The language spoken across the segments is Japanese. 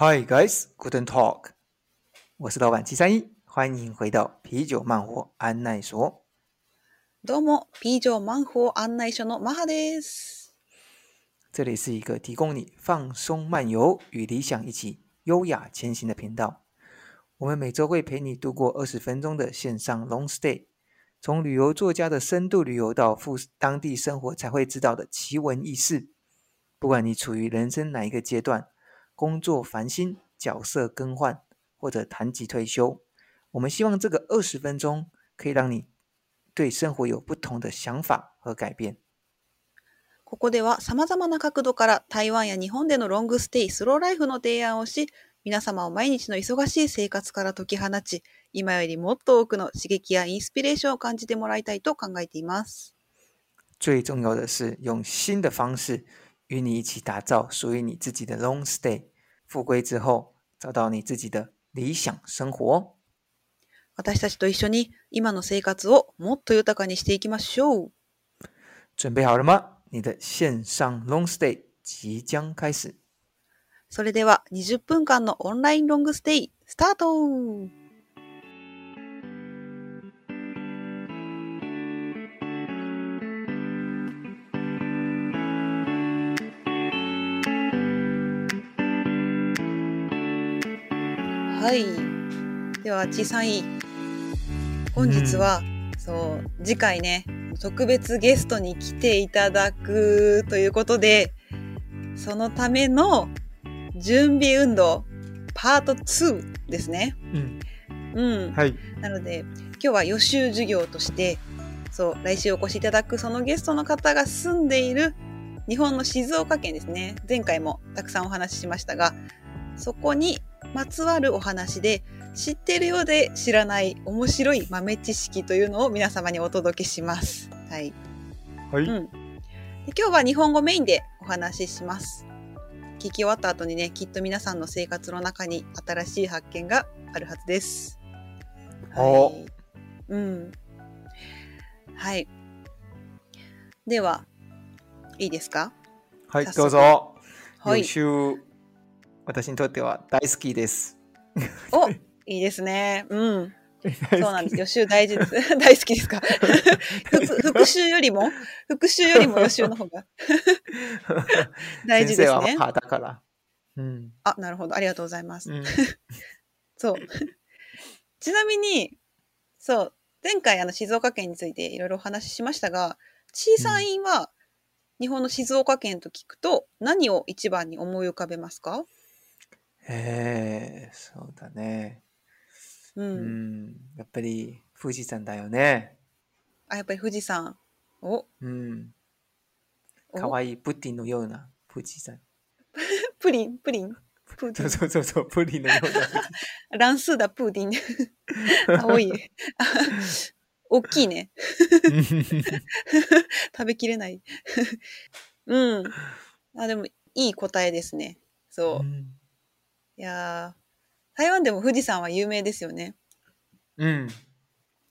Hi guys, guten Tag，我是老板七三一，欢迎回到啤酒慢活案内所。どうも、P 城万宝案内所のマハです。这里是一个提供你放松漫游与理想一起优雅前行的频道。我们每周会陪你度过二十分钟的线上 long stay，从旅游作家的深度旅游到赴当地生活才会知道的奇闻异事。不管你处于人生哪一个阶段， 工作烦心、角色更换或者谈及退休，我们希望这个二十分钟可以让你对生活有不同的想法和改变。ここでは様々な角度から台湾や日本でのロングステイ、スローライフの提案をし、皆様を毎日の忙しい生活から解き放ち、今よりもっと多くの刺激やインスピレーションを感じてもらいたいと考えています。最重要的是用新的方式与你一起打造属于你自己的 long stay。 复归之后，找到你自己的理想生活。私たちと一緒に今の生活をもっと豊かにしていきましょう。准备好了吗？你的线上 long stay 即将开始。それでは20分間のオンラインロングステイ、スタート はい。では、ちさんい。本日は、そう、次回ね、特別ゲストに来ていただくということで、そのための準備運動、パート2ですね。嗯，うん。はい。なので、今日は予習授業として、そう、来週お越しいただくそのゲストの方が住んでいる日本の静岡県ですね。前回もたくさんお話ししましたが、そこにまつわるお話で、知っているようで知らない面白い豆知識というのを皆様にお届けします。はい。はい。うんで今日は日本語メインでお話しします。聞き終わった後にね、きっと皆さんの生活の中に新しい発見があるはずです。おはい。うん。はい。では、いいですか？はい、どうぞ。はい。私にとっては大好きです。おいいですね。うん。そそうなんです。予習大事です。大好きですか？復復習よりも？復習よりも予習の方が 大事ですね。先生はだから。うん。あ、なるほど。ありがとうございます。うん。そう。ちなみに、そう、前回あの静岡県についていろいろお話ししましたが、小さいは日本の静岡県と聞くと何を一番に思い浮かべますか？ええそうだね。う。うんん。やっぱり富士山だよね。あ、やっぱり富士山。お、うん。おかわいいプティのような富士山。プリン、プリン。プーデそうィン。そうそうそう、プリンのような富士 乱数だ、プーディン。青い。あ大きいね。山。食べきれない。うん。あ、でも、いい答えですね。そうう。んいやー、台湾でも富士山は有名ですよね。うん。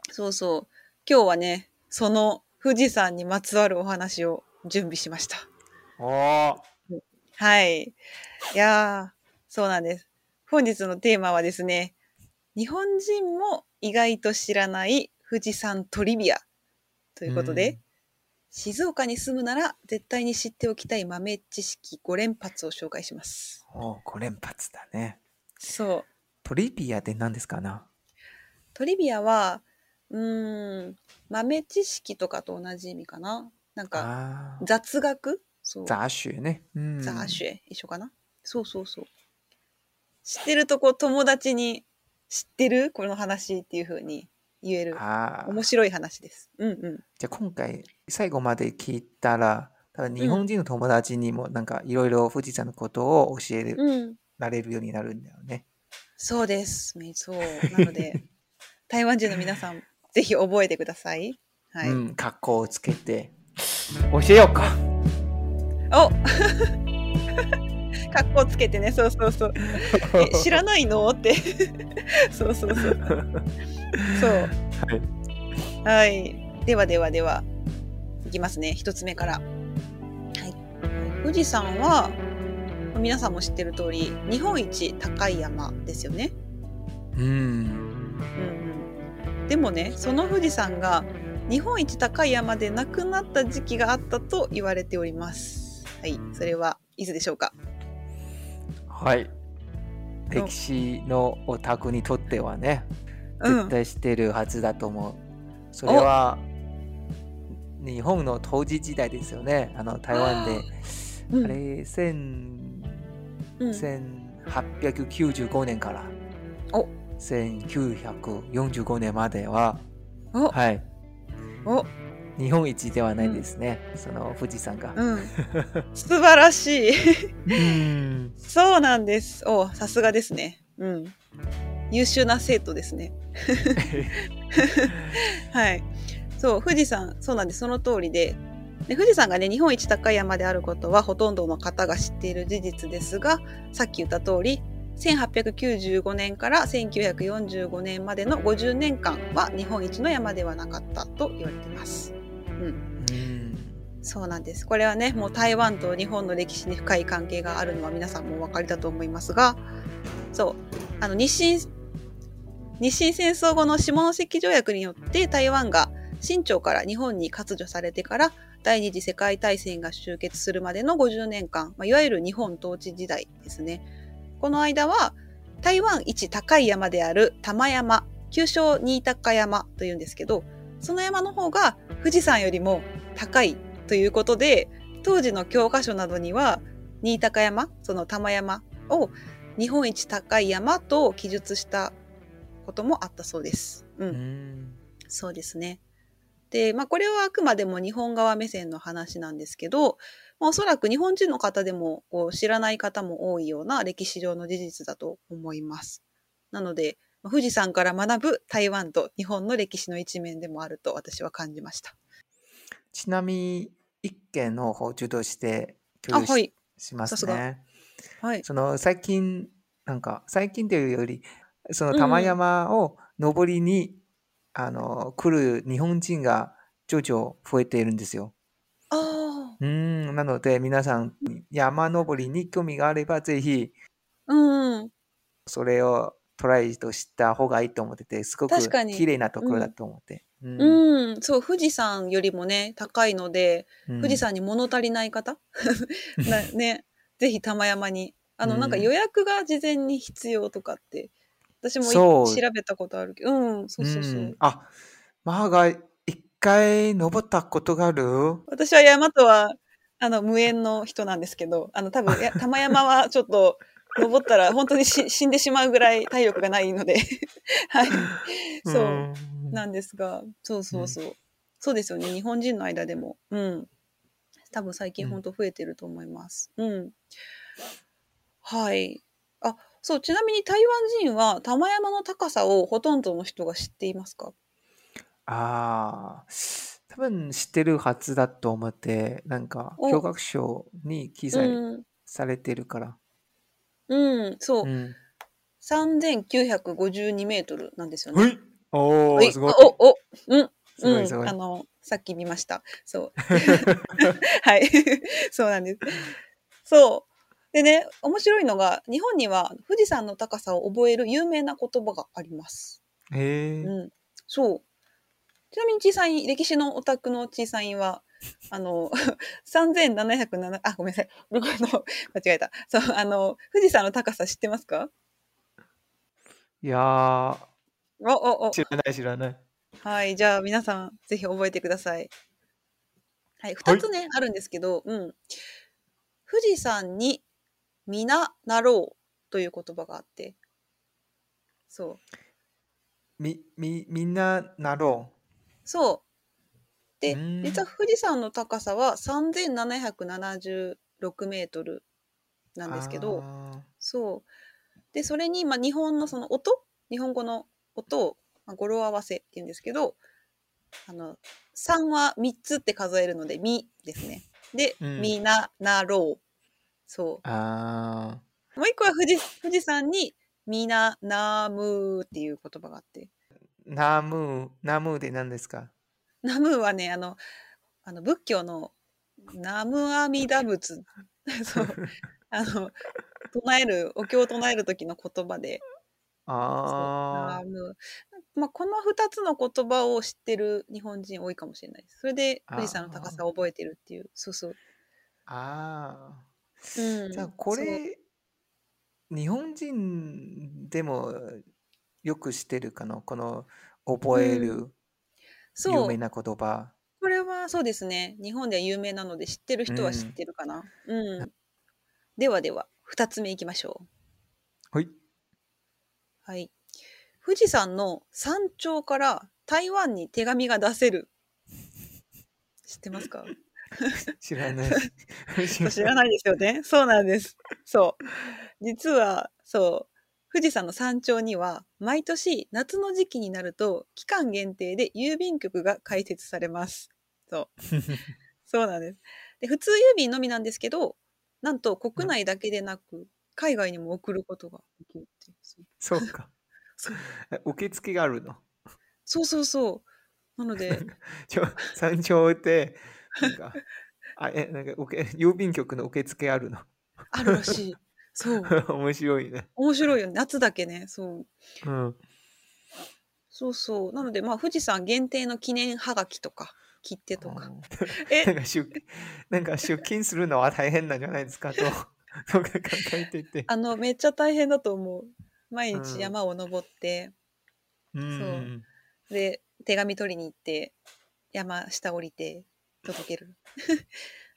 そうそう。今日はね、その富士山にまつわるお話を準備しました。おー。はい。いやー、そうなんです。本日のテーマはですね、日本人も意外と知らない富士山トリビアということで、静岡に住むなら絶対に知っておきたい豆知識5連発を紹介します。うん、おー、5連発だね。そう。トリビアって何ですかな？トリビアは、うーん、豆知識とかと同じ意味かな。なんか。雑学？そう。雑学ね。うん。ザーシュ一緒かな？そうそうそう。知ってるとこ友達に知ってる？この話っていう風に言える。面白い話です。うんうん。じゃあ今回最後まで聞いたら、多分日本人の友達にもなんかいろいろ富士山のことを教えうん。られるようになるんだよね。そうです。めそう。なので、台湾人の皆さん、ぜひ覚えてください。はい。うん、格好をつけて教えようか。お 格好つけてね、そうそうそう。え 知らないの？って。そうそうそう。そう。はい。はい。ではではでは、いきますね。一つ目から。はい。富士山は、皆さんも知ってる通り日本一高い山ですよね。うん。うんうん、でもねその富士山が日本一高い山でなくなった時期があったと言われております。はい、それはいつでしょうか？はい。歴史のオタクにとってはね、うん絶対知ってるはずだと思う。それは、日本の統治時代ですよね。あの、台湾で、うんあれ、千うん1895年からお1945年までは、おはい、お日本一ではないですね、その富士山が。うん、素晴らしい。うんそうなんです。おさすがですね。うん。優秀な生徒ですね。はい。そう、富士山、そうなんです。その通りで。で富士山がね、日本一高い山であることはほとんどの方が知っている事実ですが、さっき言った通り、1895年から1945年までの50年間は日本一の山ではなかったと言われています。うん。うんそうなんです。これはね、もう台湾と日本の歴史に深い関係があるのは皆さんもお分かりだと思いますが、そう、あの日清、日清戦争後の下関条約によって台湾が清朝から日本に割除されてから第二次世界大戦が終結するまでの50年間、まあ、いわゆる日本統治時代ですね。この間は台湾一高い山である玉山、旧称新高山というんですけど、その山の方が富士山よりも高いということで当時の教科書などには新高山その玉山を日本一高い山と記述したこともあったそうです。う、うんんそうですね。で、まあこれはあくまでも日本側目線の話なんですけど、まあ、おそらく日本人の方でもこう知らない方も多いような歴史上の事実だと思います。なので、まあ富士山から学ぶ台湾と日本の歴史の一面でもあると私は感じました。ちなみに一件の方受動してあ、共有し,、はい。しますね。はい。その最近なんか最近というよりそのうん玉山を登りに、あの来る日本人が徐々増えているんですよ。ああ。うんなので皆さん山登りに興味があればぜひうん。それをトライとした方がいいと思っててすごく確かに綺麗なところだと思って。うんうん、そう、富士山よりもね、高いので、うん富士山に物足りない方、なね、ぜひ玉山に。あの、うんなんか予約が事前に必要とかって、私も調べたことあるけど、うん、そうそうそう。んあ、マーが一回登ったことがある？私は山とは、あの、無縁の人なんですけど、あの、多分、玉山はちょっと、登ったら本当にし死んでしまうぐらい体力がないので、はい。そう。んなんですが、そうそうそう。そうですよね。日本人の間でも。うん。多分最近うん本当増えてると思います。うん。はい。あ、そう、ちなみに台湾人は玉山の高さをほとんどの人が知っていますか？ああ、多分知ってるはずだと思って、なんかお教科書に記う載ん。されてるから。うん、そう。うん。3952メートルなんですよね。はい。おー、はいすごい。お、お、うん。うんすごいすごいあ。の、さっき見ました。そう。はい。そうなんです。そう。でね、面白いのが、日本には富士山の高さを覚える有名な言葉があります。へえ。うん。そう。ちなみに小さい、歴史のオタクの小さいは、あの、3707、あ、ごめんなさい。僕の、間違えた。そう、あの、富士山の高さ知ってますか？いやー、お、お、お。知らない知らない。はい、じゃあ皆さんぜひ覚えてください。はい、二つね、あるんですけど、うん。富士山に皆なろうという言葉があって、そう。み、み、みんななろそう。でうーん、実は富士山の高さは3776メートルう。なんですけど、あそう。で、それに、まあ、日本のその音、日本語の音を、まあ、語呂合わせっていうんですけど、あの、3は3つって数えるので、みですね。で、うんみな、なろう。そーあう。もう一個は富士富士山に、みな、なむっていう言葉があって。ー、ナム、ナムで何ですか？ナムはね、あの、あの仏教のナム阿弥陀仏。そう。あの、唱える、お経を唱える時の言葉で。ああーもうまあ、この2つの言葉を知ってる日本人多いかもしれないです。それで富士山の高さを覚えてるっていう。そうそう。あ、あうん、あ。じゃあこれ、日本人でもよく知ってるかな？この覚えるそう有名な言葉。これはそうですね。日本では有名なので知ってる人は知ってるかな？うん。ではでは、2つ目いきましょう。はい。はい。富士山の山頂から台湾に手紙が出せる。知ってますか？知らない。知らないですよね。そうなんです。そう。実は、そう。富士山の山頂には、毎年夏の時期になると、期間限定で郵便局が開設されます。そう。そうなんです。で、普通郵便のみなんですけど、なんと国内だけでなく、海外にも送ることができるっていう。そうか。そう受付があるの？そうそうそう。なので、ちょ山頂って、なんか、あえなんか受け 郵便局の受付あるの？あるらしい。そう。面白いね。面白いよね。夏だけね。そう。うん。そうそう。なので、まあ、富士山限定の記念はがきとか、切手とか。なえ？ん、か出なんか出勤するのは大変なんじゃないですか？と、とか考えてて。あの、めっちゃ大変だと思う。毎うん日山を登って、うん。で、手紙取りに行って、山下降りて、届ける。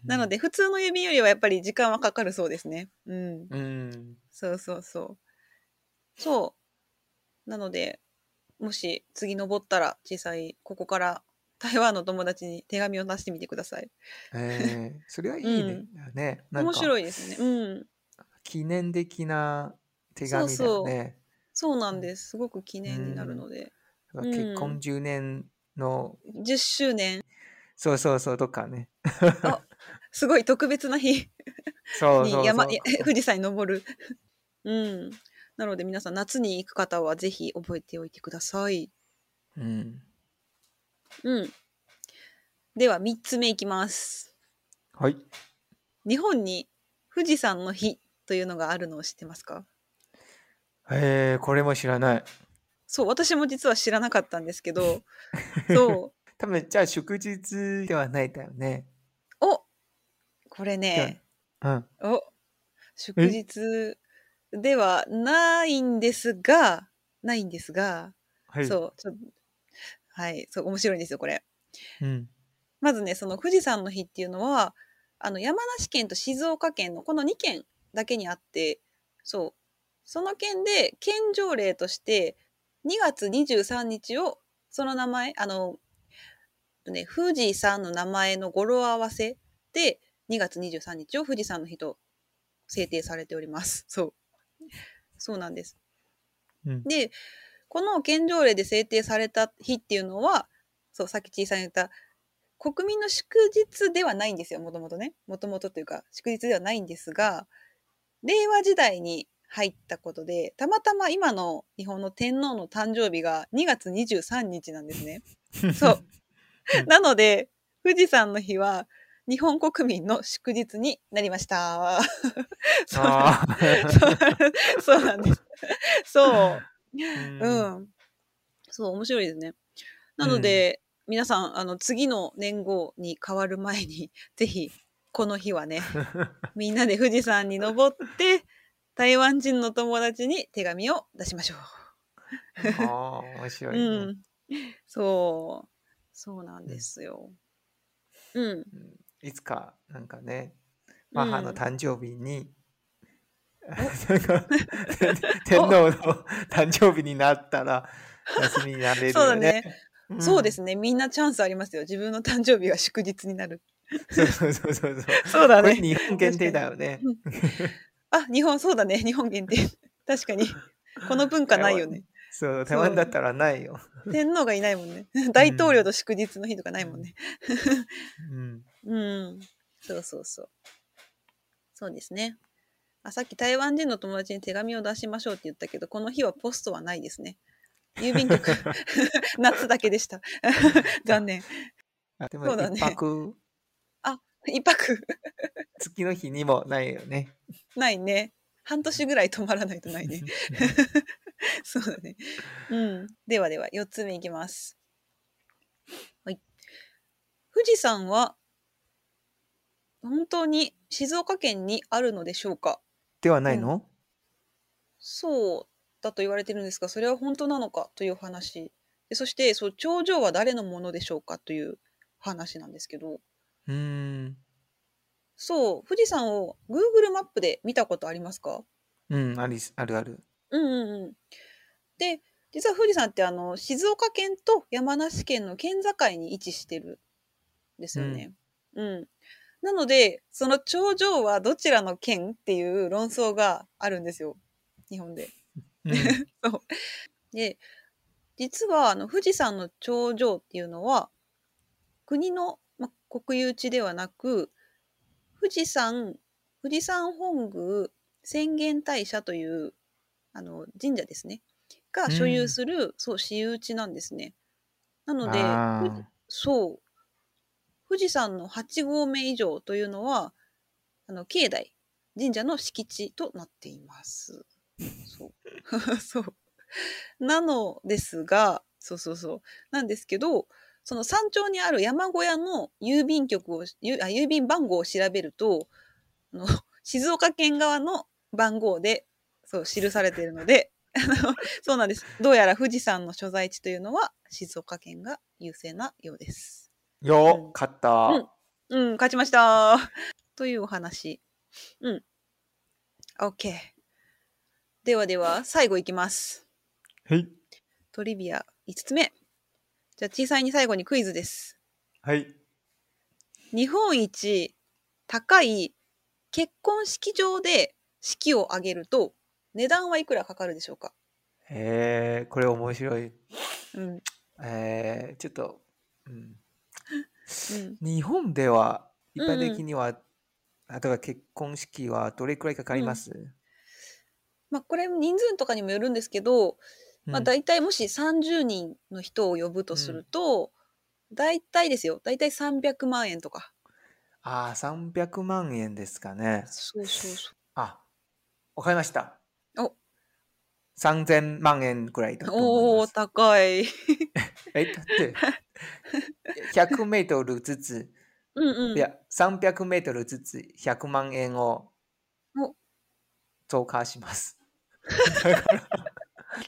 なので、普通の郵便よりはやっぱり時間はかかるそうですね。うん。うん。そうそうそう。そう。なので、もし次登ったら小さい、ここから台湾の友達に手紙を出してみてください。えー、それはいいね。うん面か白いですね。うん。記念的な手紙だよね。そうなんです。すごく記念になるので。だから結婚10年の、10周年、そうそうそうとかね。すごい特別な日そうそうそうに山、い富士山に登る。うん。なので皆さん夏に行く方はぜひ覚えておいてください。うん。うん。では3つ目いきます。はい。日本に富士山の日というのがあるのを知ってますか？えー、これも知らない。そう、私も実は知らなかったんですけど、そう。多分じゃあ祝日ではないだよね。おこれね、うん。お祝日ではないんですが、ないんですが、はい。そう、ちょはい、そう、面白いんですよ、これ。うん。まずね、その富士山の日っていうのは、あの、山梨県と静岡県のこの2県だけにあって、そう、その県で県条例として、2月23日を、その名前、あの、ね、富士山の名前の語呂合わせで、2月23日を富士山の日と制定されております。そう。そうなんです。うん。で、この県条例で制定された日っていうのは、そう、さっき小さん言った、国民の祝日ではないんですよ、もともとね。もともとというか、祝日ではないんですが、令和時代に入ったことで、たまたま今の日本の天皇の誕生日が2月23日なんですね。そう。なので、富士山の日は、日本国民の祝日になりました。そうなんあそうそうなんです。そう。ーううん。ん。そう、面白いですね。なので、皆さん、あの、次の年号に変わる前に、ぜひ、この日はね、みんなで富士山に登って、台湾人の友達に手紙を出しましょあー面白う。いね。うん。そう。そうなんですよ。うん。うんいつか、なんかね、母の誕生日に、天天皇の誕生日になったら、休みになれる。そうだね。んそうですね。みんなチャンスありますよ。自分の誕生日が祝日になる。そうそうそうそうそう。だね。日本限定だよね。あ、日本、そうだね。日本限定。確かに。この文化ないよね。そう、台湾だったらないよ。天皇がいないもんね。大統領と祝日の日とかないもんね。うん。うん。そうそうそう。そうですね。あさっき台湾人の友達に手紙を出しましょうって言ったけど、この日はポストはないですね。郵便局、夏だけでした。残念。あでもそうだね一泊、一泊。月の日にもないよね。ないね。半年ぐらい泊まらないとないね。そうだね。うん。ではでは、4つ目いきます。はい。富士山は、本当に静岡県にあるのでしょうか？ではないの、そうだと言われてるんですが、それは本当なのかという話。でそして、そう頂上は誰のものでしょうかという話なんですけど、うーん。そう、富士山を Google マップで見たことありますか？うん、ありすあるある。うんうんうん。で、実は富士山ってあの静岡県と山梨県の県境に位置してるんですよね。うん。なので、その頂上はどちらの県っていう論争があるんですよ。日本で。うん、そう。で、実はあの富士山の頂上っていうのは、国の、ま、国有地ではなく、富士山、富士山本宮浅間大社というあの神社ですね。が所有する、そう、私有地なんですね。なので、そう。富士山の8合目以上というのは、あの、境内、神社の敷地となっています。そう。そう。なのですが、そうそうそう。なんですけど、その山頂にある山小屋の郵便局を、郵便番号を調べると、あの静岡県側の番号で、そう、記されているので、そうなんです。どうやら富士山の所在地というのは静岡県が優勢なようです。ーよ、勝った。うんうん、勝ちました。というお話。うん。OK。ではでは、最後いきます。はい。トリビア5つ目。じゃあ、小さいに最後にクイズです。はい。日本一高い結婚式場で式を挙げると、値段はいくらかかるでしょうか？えー、これ面白い。うん。えー、ちょっと、うん、うん。日本では一般うんうん的には、例えば結婚式はどれくらいかかります、まあ、これ人数とかにもよるんですけど、まあ、うん大体もし30人の人を呼ぶとすると、大体ですよ。大体300万円とか。ああ、300万円ですかね。そうそうそう。あ、わかりました。お3000万円くらいだと思います。高い。え、だって、100メートルずつ、うんうん。いや、300メートルずつ100万円をお増加します。だから、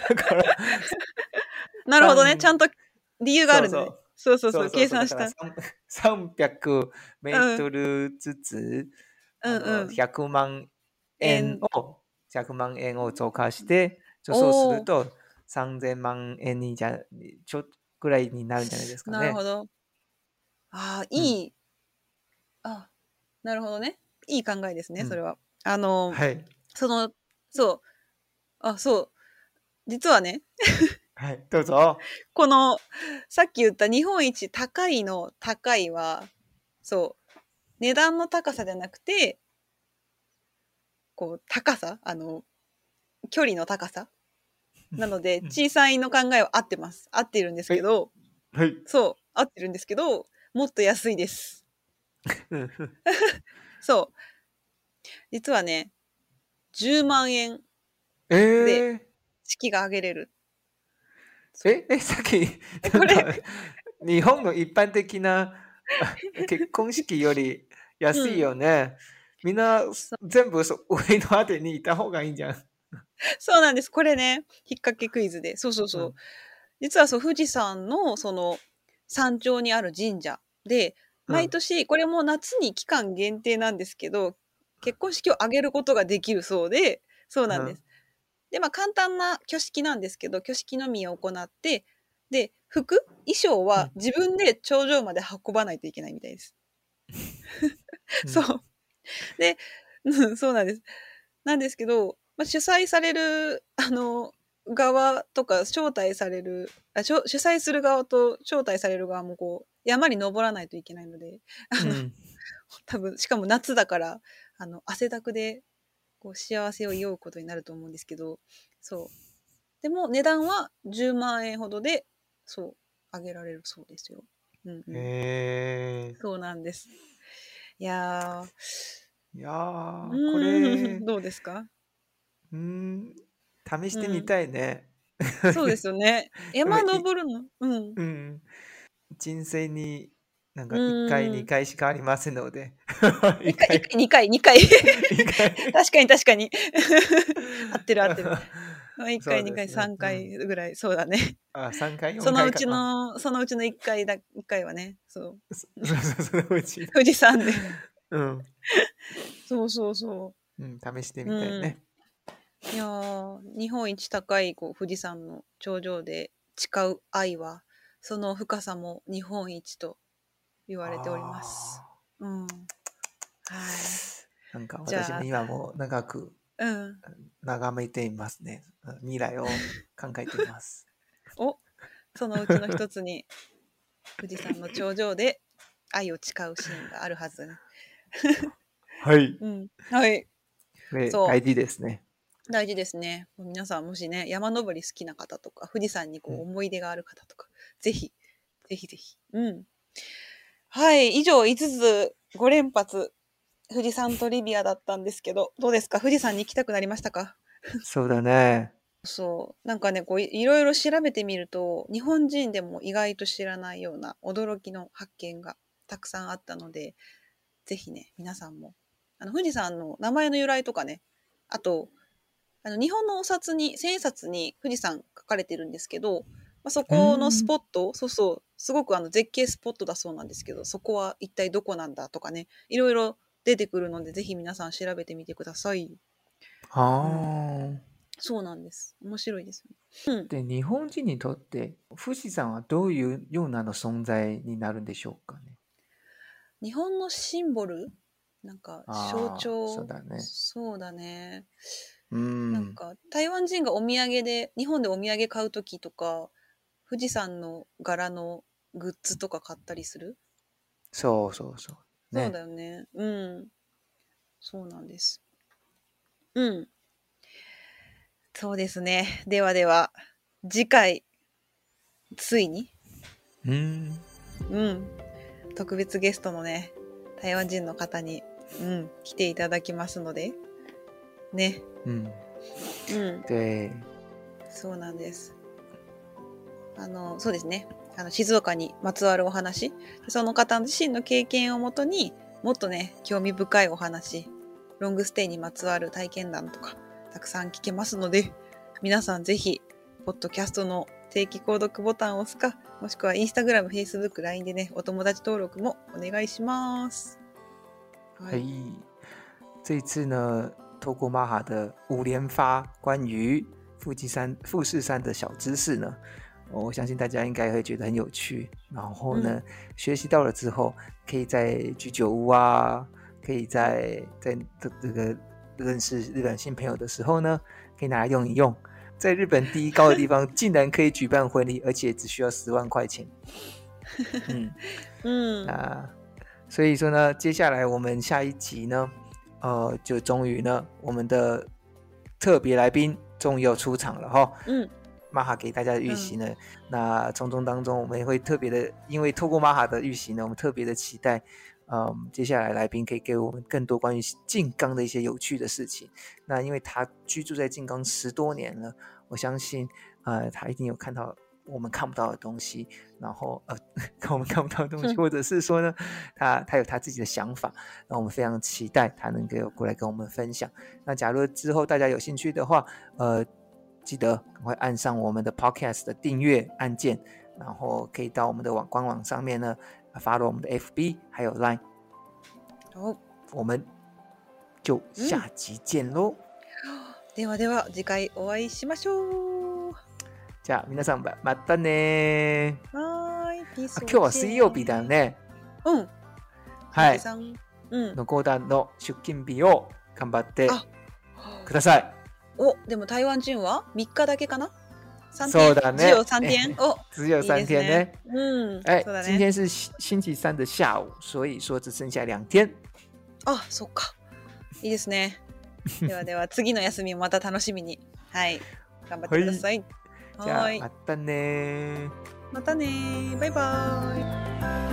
だから、なるほどね。三ちゃんと理由があるね。そうそうそうそう。計算しだた。から3 300メートルずつ、うんうん。100万円を、100万円を増加して、そうすると3000万円にじゃちょっとくらいになるんじゃないですかね。なるほど。ああ、いい。あなるほどね。いい考えですね、うんそれは。あの、はい。その、そう。あ、そう。実はね、はい。どうぞ。この、さっき言った日本一高いの高いは、そう、値段の高さじゃなくて、こう、高さあの、距離の高さ？なのでう、ん小さいの考えは合ってます。合ってるんですけど、はい。そう、合ってるんですけど、もっと安いです。そう。実はね、10万円えー、式が挙げれる。え、え、さっき、これ日本の一般的なあ結婚式より安いよね。みんなそ全部そ上のあてにいた方がいいんじゃん。そうなんです。これね、引っ掛けクイズで。そうそうそう。うん実はそう、富士山のその山頂にある神社で、うん毎年、これも夏に期間限定なんですけど、結婚式を挙げることができるそうで、そうなんです。で、まあ簡単な挙式なんですけど、挙式のみを行って、で、服衣装は自分で頂上まで運ばないといけないみたいです。うんそう。で、う んそうなんです。なんですけど、まあ、主催される、あの、側とか、招待される、あしょ主催する側と招待される側もこう、山に登らないといけないので、あの、うん 多分、しかも夏だから、あの、汗だくで、こう、幸せを祝うことになると思うんですけど、そう。でも、値段は10万円ほどで、そう、あげられるそうですよ。うん、うん。へえそうなんです。いやー、いやこーれん、どうですか？うーん、試してみたいね。そうですよね。山登るの？うん。うん。人生になんかうん1回、2回しかありませんので。一1回、回、二回、二回？2回。確かに確かに。合ってる合ってる。1回、2回、そうですね3回ぐらい、そうだね。あ、3回、4回そのうちか。の、そのうちの1回だ、一回はね、そう。あ そそうそう、そのうち。富士山で。うん。そうそうそうん、試してみたいね。う。いやー日本一高いこう富士山の頂上で誓う愛は、その深さも日本一と言われております。うん。はい。なんか私も今も長くうん。眺めていますね。うん未来を考えています。おそのうちの一つに富士山の頂上で愛を誓うシーンがあるはずね。はい。うん。はい。これそう大事ですね。大事ですね。皆さんもしね、山登り好きな方とか、富士山にこうんう思い出がある方とか、ぜひ、ぜひぜひ。うん。はい。以上5つ5連発、富士山トリビアだったんですけど、どうですか？富士山に行きたくなりましたか？そうだね。そう。なんかね、こういいろいろ調べてみると、日本人でも意外と知らないような驚きの発見がたくさんあったので、ぜひね、皆さんも、あの、富士山の名前の由来とかね、あと、あの、日本のお札に、千円札に富士山書かれてるんですけど、まあ、そこのスポット、そうそう、すごくあの絶景スポットだそうなんですけど、そこは一体どこなんだとかね、いろいろ出てくるので、ぜひ皆さん調べてみてください。ああ。そうなんです。面白いですよね。うん。で、日本人にとって富士山はどういうようなの存在になるんでしょうかね。日本のシンボル？なんか象徴？そうだねそうだねうん。なんか台湾人がお土産で日本でお土産買う時とか富士山の柄のグッズとか買ったりする、そうそうそう。ねそうだ。よね。うん。そうなんです。うん。そうですね。ではでは次回ついに？うん。うん。特別ゲストのね台湾人の方に、うん、来ていただきますのでね。うん。うん。对。そうなんです。あのそうですねあの静岡にまつわるお話。その方自身の経験をもとにもっとね興味深いお話ロングステイにまつわる体験談とかたくさん聞けますので皆さんぜひポッドキャストの定期購読ボタンを押すかもしくはインスタグラム、フェイスブック、LINE でねお友達登録もお願いします。は嘿，这一次呢，透过玛哈的五连发关于富士山富士山的小知识呢，我相信大家应该会觉得很有趣。然后呢，学习到了之后，可以在居酒屋啊，可以在在这这个认识日本新朋友的时候呢，可以拿来用一用。在日本第一高的地方，竟然可以举办婚礼，而且只需要十万块钱。嗯。うん。那所以说呢，接下来我们下一集呢，呃，就终于呢，我们的特别来宾终于要出场了哈。うん。 玛哈给大家的预习呢，那从中当中我们也会特别的，因为透过玛哈的预习呢，我们特别的期待，嗯，接下来来宾可以给我们更多关于静冈的一些有趣的事情。那因为他居住在静冈十多年了，我相信，呃，他一定有看到我们看不到的东西，然后呃，看我们看不到的东西，嗯或者是说呢，他他有他自己的想法，那我们非常期待他能够过来跟我们分享。那假如之后大家有兴趣的话，呃，记得赶快按上我们的 Podcast 的订阅按键，然后可以到我们的网官网上面呢发了我们的 FB 还有 Line，お我们就下集见喽。ではでは次回お会いしましょう。じゃあ皆さんままたねはーい。今日は水曜日だ。ね。うん。はい。うん。の講談の出勤日を頑張ってあください。お、でも台湾人は？3日だけかな？そうだね只有三天。お、只有三天呢。うん。哎そうだ、今ね。天是星星期三的下午，所以说只剩下两天。あ、そっか。いいですね。ではでは次の休みもまた楽しみに。はい。頑張ってください。じゃはーいあま。たねまたねバイバーイ。